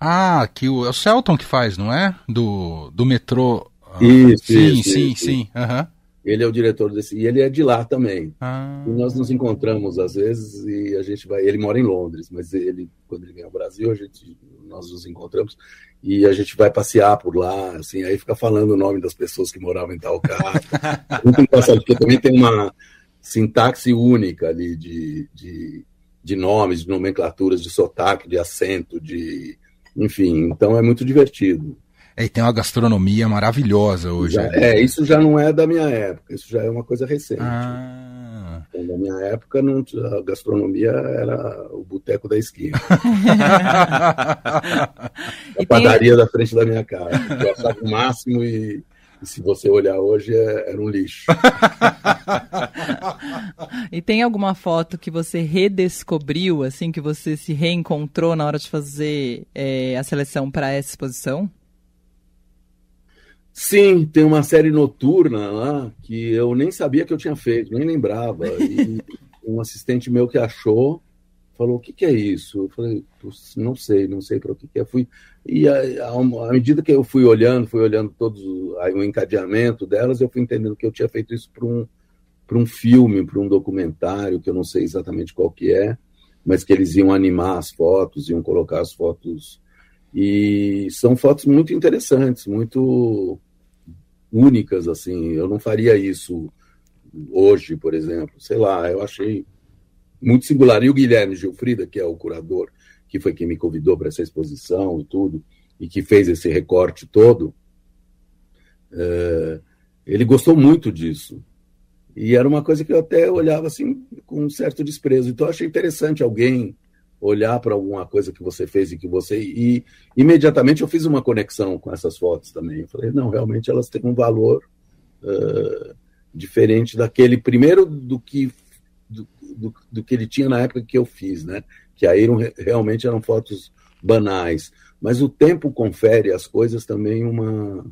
S1: Ah, que o, é o Celton que faz, não é? Do, do metrô.
S5: Ah, isso,
S1: sim,
S5: isso,
S1: sim, isso. sim. Uhum.
S5: Ele é o diretor desse. E ele é de lá também. Ah. E nós nos encontramos às vezes e a gente vai. Ele mora em Londres, mas ele, quando ele vem ao Brasil, a gente nós nos encontramos, e a gente vai passear por lá, assim, aí fica falando o nome das pessoas que moravam em tal casa. Muito engraçado, porque também tem uma sintaxe única ali de, de, de nomes, de nomenclaturas, de sotaque, de acento, de. Enfim, então é muito divertido.
S1: É, e tem uma gastronomia maravilhosa hoje.
S5: Já, é, isso já não é da minha época, isso já é uma coisa recente.
S1: Ah.
S5: Então, na minha época, não, a gastronomia era o boteco da esquina. a padaria tem... da frente da minha casa. Eu achava o máximo e, e se você olhar hoje, é, era um lixo.
S3: e tem alguma foto que você redescobriu, assim, que você se reencontrou na hora de fazer é, a seleção para essa exposição?
S5: Sim, tem uma série noturna lá que eu nem sabia que eu tinha feito, nem lembrava. E um assistente meu que achou falou: O que, que é isso? Eu falei: Não sei, não sei para o que, que é. Fui, e à medida que eu fui olhando, fui olhando todos aí, o encadeamento delas, eu fui entendendo que eu tinha feito isso para um, um filme, para um documentário, que eu não sei exatamente qual que é, mas que eles iam animar as fotos, iam colocar as fotos e são fotos muito interessantes, muito únicas, assim. Eu não faria isso hoje, por exemplo. Sei lá, eu achei muito singular. E o Guilherme Gilfrida, que é o curador, que foi quem me convidou para essa exposição e tudo, e que fez esse recorte todo, é, ele gostou muito disso. E era uma coisa que eu até olhava assim com um certo desprezo. Então eu achei interessante alguém olhar para alguma coisa que você fez e que você. E imediatamente eu fiz uma conexão com essas fotos também. Eu falei, não, realmente elas têm um valor uh, diferente daquele, primeiro, do que, do, do, do, que ele tinha na época que eu fiz, né? Que aí eram, realmente eram fotos banais. Mas o tempo confere às coisas também uma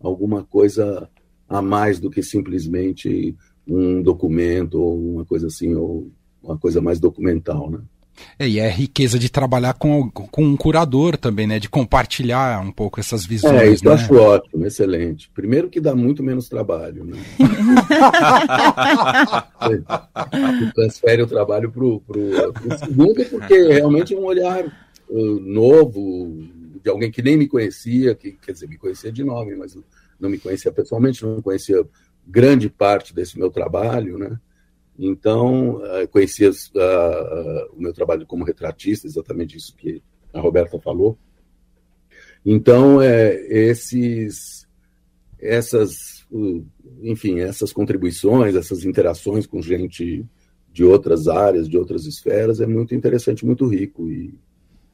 S5: alguma coisa a mais do que simplesmente um documento ou uma coisa assim, ou uma coisa mais documental, né?
S1: É, e é a riqueza de trabalhar com, com um curador também, né? De compartilhar um pouco essas visões. É,
S5: isso
S1: né?
S5: eu acho ótimo, excelente. Primeiro que dá muito menos trabalho, né? transfere o trabalho para o segundo, porque realmente é um olhar uh, novo, de alguém que nem me conhecia, que quer dizer, me conhecia de nome, mas não me conhecia pessoalmente, não conhecia grande parte desse meu trabalho, né? Então, eh, conhecia uh, o meu trabalho como retratista, exatamente isso que a Roberta falou. Então, é, esses, essas, enfim, essas contribuições, essas interações com gente de outras áreas, de outras esferas, é muito interessante, muito rico e,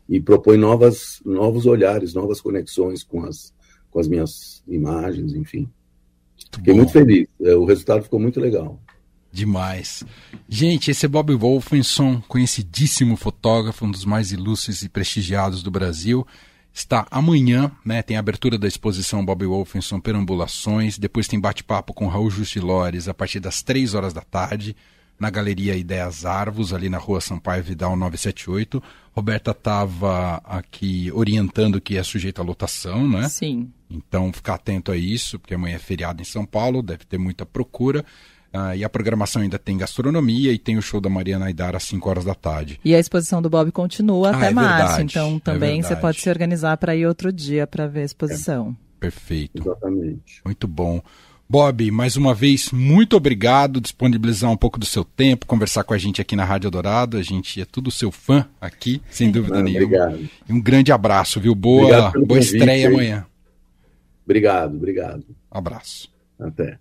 S5: e propõe novas, novos olhares, novas conexões com as, com as minhas imagens, enfim. Fiquei muito feliz. É, o resultado ficou muito legal.
S1: Demais. Gente, esse é Bob Wolfenson, conhecidíssimo fotógrafo, um dos mais ilustres e prestigiados do Brasil. Está amanhã, né? Tem a abertura da exposição Bob Wolfenson Perambulações. Depois tem bate-papo com Raul Justilores a partir das 3 horas da tarde, na Galeria Ideias Arvos, ali na rua Sampaio Vidal 978. Roberta estava aqui orientando que é sujeito à lotação, né?
S3: Sim.
S1: Então, ficar atento a isso, porque amanhã é feriado em São Paulo, deve ter muita procura. Ah, e a programação ainda tem gastronomia e tem o show da Mariana Aidar às 5 horas da tarde.
S3: E a exposição do Bob continua ah, até é março, verdade, então é também é você pode se organizar para ir outro dia para ver a exposição.
S1: É, perfeito.
S5: Exatamente.
S1: Muito bom. Bob, mais uma vez, muito obrigado disponibilizar um pouco do seu tempo, conversar com a gente aqui na Rádio Dourado. A gente é tudo seu fã aqui, sem dúvida nenhuma.
S5: Obrigado.
S1: E um grande abraço, viu? Boa, boa estreia aí. amanhã.
S5: Obrigado, obrigado.
S1: abraço.
S5: Até.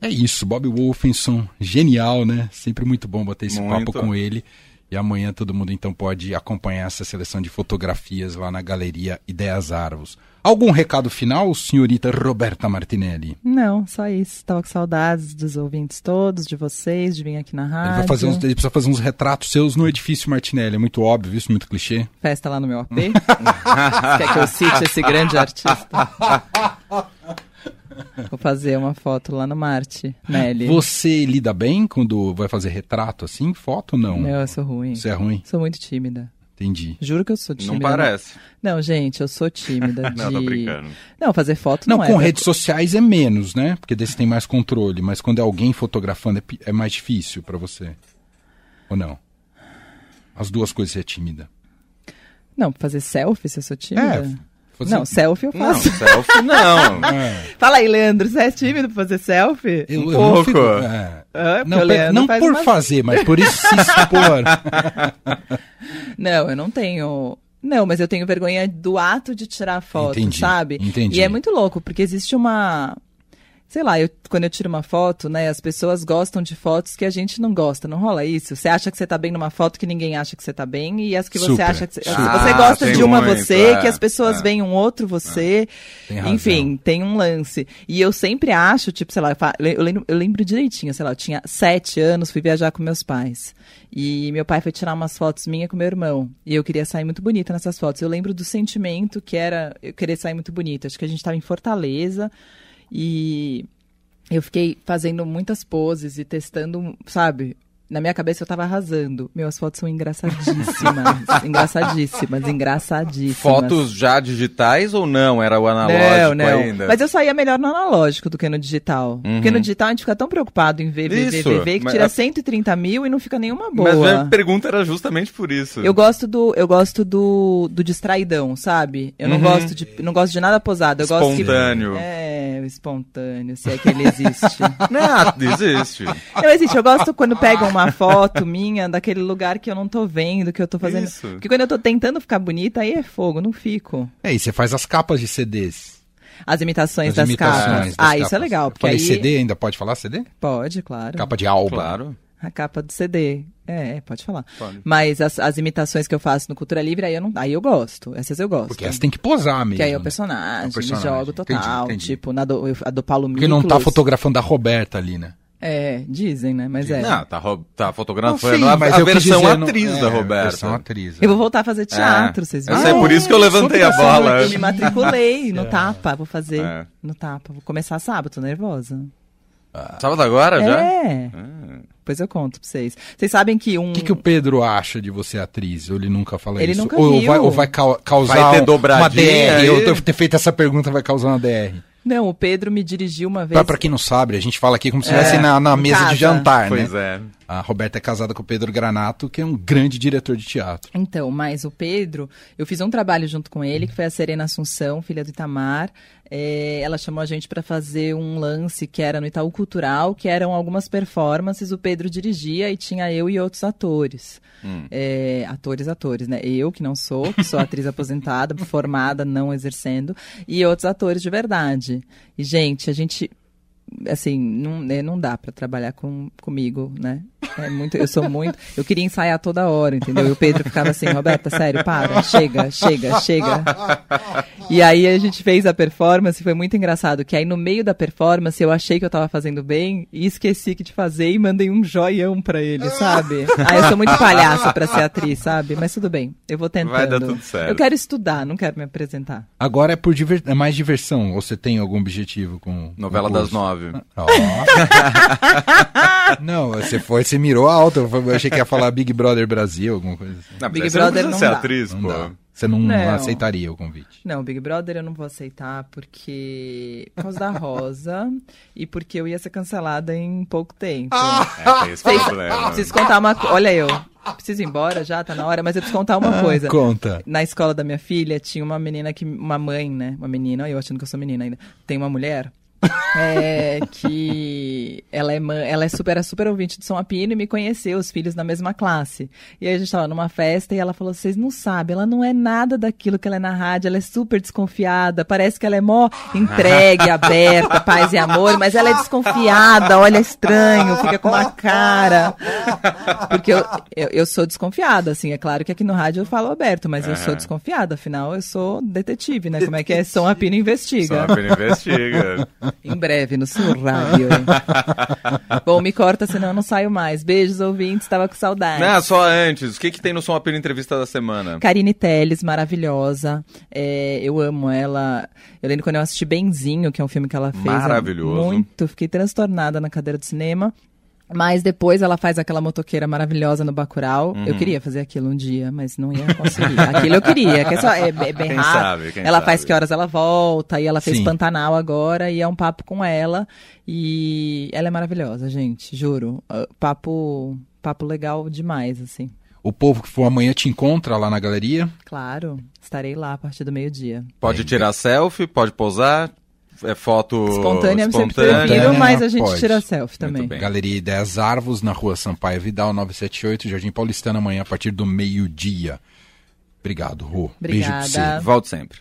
S1: É isso, Bob Wolfenson, genial, né? Sempre muito bom bater esse muito. papo com ele. E amanhã todo mundo então pode acompanhar essa seleção de fotografias lá na Galeria Ideias Arvos. Algum recado final, senhorita Roberta Martinelli?
S3: Não, só isso. Estava com saudades dos ouvintes todos, de vocês, de vir aqui na rádio.
S1: Ele, vai fazer uns, ele precisa fazer uns retratos seus no edifício Martinelli. É muito óbvio isso, muito clichê.
S3: Festa lá no meu AP. Quer que eu cite esse grande artista? Vou fazer uma foto lá no Marte, Nelly.
S1: Você lida bem quando vai fazer retrato assim? Foto não?
S3: Não, eu sou ruim.
S1: Você é ruim?
S3: Sou muito tímida.
S1: Entendi.
S3: Juro que eu sou tímida.
S2: Não parece.
S3: Não, gente, eu sou tímida. de...
S2: Não, tô brincando.
S3: Não, fazer foto
S1: não,
S3: não,
S1: com
S3: é.
S1: redes sociais é menos, né? Porque desse tem mais controle. Mas quando é alguém fotografando é, é mais difícil para você. Ou não? As duas coisas é tímida.
S3: Não, fazer selfie se eu sou tímida?
S1: É, fazer-
S3: Não, selfie eu
S2: Não,
S3: faço.
S2: selfie não.
S1: É.
S3: Fala aí, Leandro, você é tímido pra fazer selfie?
S1: Eu,
S2: Um
S1: eu não
S2: pouco.
S1: fico- é.
S3: Ah,
S1: Não,
S3: o
S1: pe-
S3: Leandro
S1: não
S3: faz
S1: por
S3: uma-
S1: fazer, mas por isso se expor.
S3: Não, eu não tenho. Não, mas eu tenho vergonha do ato de tirar foto,
S1: Entendi,
S3: sabe?
S1: entendi.
S3: E é muito louco, porque existe uma. Sei lá, eu, quando eu tiro uma foto, né, as pessoas gostam de fotos que a gente não gosta, não rola isso? Você acha que você tá bem numa foto que ninguém acha que você tá bem, e as que você
S1: Super,
S3: acha que você.
S1: super.
S3: você
S2: Ah,
S3: gosta
S2: tem
S3: de uma
S2: muito,
S3: você,
S2: é,
S3: que as pessoas
S2: é.
S3: veem um outro você.
S1: Tem razão.
S3: Enfim, tem um lance. E eu sempre acho, tipo, sei lá, eu lembro, eu lembro direitinho, sei lá, eu tinha sete anos, fui viajar com meus pais. E meu pai foi tirar umas fotos minha com meu irmão. E eu queria sair muito bonita nessas fotos. Eu lembro do sentimento que era eu querer sair muito bonita. Acho que a gente estava em Fortaleza e eu fiquei fazendo muitas poses e testando, sabe? Na minha cabeça eu tava arrasando. Meu, as fotos são engraçadíssimas. engraçadíssimas, engraçadíssimas.
S2: Fotos já digitais ou não? Era o analógico
S3: Não, não.
S2: ainda?
S3: Mas eu saía melhor no analógico do que no digital. Porque no digital a gente fica tão preocupado em ver, ver, ver,
S2: Isso,
S3: ver, ver, que
S2: mas
S3: tira
S2: a-
S3: 130 mil e não fica nenhuma boa.
S2: Mas minha pergunta era justamente por isso.
S3: Eu gosto do, eu gosto do, do distraidão, sabe? Eu não
S2: Uhum.
S3: gosto de, não gosto de nada posado. Eu gosto que
S2: Espontâneo.
S3: é o espontâneo, se é que ele existe.
S2: Não, existe.
S3: Não existe. Eu gosto quando pegam uma foto minha daquele lugar que eu não tô vendo, que eu tô fazendo.
S2: Isso.
S3: Porque quando eu tô tentando ficar bonita, aí é fogo, não fico.
S1: É, e você faz as capas de CDs.
S3: As imitações
S1: As
S3: das
S1: imitações
S3: capas.
S1: das
S3: ah, isso
S1: capas.
S3: é legal,
S1: Eu
S3: porque
S1: Falei
S3: aí
S1: CD, ainda pode falar CD?
S3: pode, claro.
S1: Capa de álbum.
S2: Claro.
S3: A capa do CD. É, pode falar.
S2: Pode.
S3: Mas as, as imitações que eu faço no Cultura Livre, aí eu, não, aí eu gosto. Essas eu gosto.
S1: Porque essa tem que posar mesmo.
S3: Que aí é o
S1: né?
S3: personagem,
S1: É o personagem.
S3: me jogo total.
S1: Entendi, entendi.
S3: Tipo, na do, a do Paulo
S1: Porque não tá fotografando a Roberta ali, né?
S3: É, dizem, né? Mas é.
S2: Não, tá, tá
S1: Não,
S2: fotografando
S1: sim,
S2: a,
S1: mas
S2: a versão
S1: dizer, não-
S2: atriz
S1: é,
S2: da
S1: a
S2: Roberta.
S1: versão atriz.
S3: Eu vou voltar a fazer teatro,
S2: É.
S3: vocês
S2: Eu
S3: viram?
S2: sei, por isso que eu levantei a bola.
S3: Eu me matriculei no Tapa, vou fazer
S2: É.
S3: no Tapa. Vou começar sábado, tô nervosa.
S2: Sábado agora já?
S3: É. Depois eu conto pra vocês. Vocês sabem que um.
S1: O que, que o Pedro acha de você atriz? Ou ele nunca fala
S3: Ele
S1: isso?
S3: nunca
S1: ou,
S3: viu.
S1: vai, ou vai cau- causar
S2: Vai ter
S1: um- uma DR? Eu ter feito essa pergunta vai causar uma DR.
S3: Não, o Pedro me dirigiu uma vez.
S1: Pra, pra quem não sabe, a gente fala aqui como se
S3: É,
S1: estivesse na, na
S3: em
S1: mesa
S3: casa.
S1: de jantar, né?
S2: Pois é.
S1: A Roberta é casada com o Pedro Granato, que é um grande diretor de teatro.
S3: Então, mas o Pedro, eu fiz um trabalho junto com ele, que foi a Serena Assunção, filha do Itamar. É, ela chamou a gente para fazer um lance que era no Itaú Cultural, que eram algumas performances, o Pedro dirigia e tinha eu e outros atores. É, atores, atores, né? Eu, que não sou, que sou atriz aposentada, formada, não exercendo, e outros atores de verdade. E, gente, a gente assim, não, né, não dá pra trabalhar com, comigo, né? É muito, eu sou muito. Eu queria ensaiar toda hora, entendeu? E o Pedro ficava assim, Roberta, sério, para, chega, chega, chega. E aí a gente fez a performance, foi muito engraçado, que aí no meio da performance eu achei que eu tava fazendo bem e esqueci que de fazer e mandei um joião pra ele, sabe? Ah, eu sou muito palhaça pra ser atriz, sabe? Mas tudo bem, eu vou tentando.
S2: Vai dar tudo certo.
S3: Eu quero estudar, não quero me apresentar.
S1: Agora é por diver... é mais diversão, ou você tem algum objetivo com
S2: Novela das nove.
S1: Ó. não, você foi, você mirou alto. Eu achei que ia falar Big Brother Brasil, alguma coisa assim.
S2: Não,
S3: Big
S2: não
S3: Brother
S2: precisa
S3: não
S2: ser
S3: dá.
S2: atriz,
S1: Não
S2: pô.
S1: dá. Você não,
S3: Não.
S1: aceitaria o convite.
S3: Não, Big Brother eu não vou aceitar porque. Por causa da Rosa e porque eu ia ser cancelada em pouco tempo.
S2: É, tem esse
S3: Vocês-
S2: problema.
S3: Preciso contar uma coisa. Olha eu. Preciso ir embora já, tá na hora, mas eu preciso contar uma coisa.
S1: Conta.
S3: Na escola da minha filha tinha uma menina que. Uma mãe, né? Uma menina, eu achando que eu sou menina ainda. Tem uma mulher. É, que ela é, ela é super, super ouvinte de São Apino e me conheceu, os filhos na mesma classe. E aí a gente tava numa festa e ela falou: vocês não sabem, ela não é nada daquilo que ela é na rádio, ela é super desconfiada, parece que ela é mó entregue, aberta, paz e amor, mas ela é desconfiada, olha estranho, fica com uma cara. Porque eu, eu, eu sou desconfiada, assim, é claro que aqui no rádio eu falo aberto, mas eu sou desconfiada, afinal eu sou detetive, né? Como é que é? São Apino investiga.
S2: Só pra investiga.
S3: Em breve, no seu rádio. Bom, me corta, senão eu não saio mais. Beijos, ouvintes, tava com saudade.
S2: Não, só antes. O que, que tem no Som Apelo Entrevista da Semana?
S3: Karine Telles, maravilhosa. É, eu amo ela. Eu lembro quando eu assisti Benzinho, que é um filme que ela fez.
S2: Maravilhoso.
S3: Muito, fiquei transtornada na cadeira do cinema. Mas depois ela faz aquela motoqueira maravilhosa no Bacurau.
S2: Uhum.
S3: Eu queria fazer aquilo um dia, mas não ia conseguir. Aquilo eu queria, que é, só, é, é bem
S2: Quem
S3: rápido.
S2: sabe, quem
S3: ela
S2: sabe.
S3: faz que horas ela volta, e ela fez
S1: Sim.
S3: Pantanal agora, e é um papo com ela. E ela é maravilhosa, gente, juro. Ah, Papo, papo legal demais, assim.
S1: O povo que for amanhã te encontra lá na galeria?
S3: Claro, estarei lá a partir do meio-dia.
S2: Pode tirar selfie, pode posar, é foto
S3: espontânea, espontânea. prefiro, mas a gente pode. tira selfie também.
S1: Galeria Ideias Arvos, na rua Sampaio Vidal, 978, Jardim Paulistano, amanhã a partir do meio-dia. Obrigado, Rô.
S3: Obrigada.
S1: Beijo pra
S2: você. Volto sempre.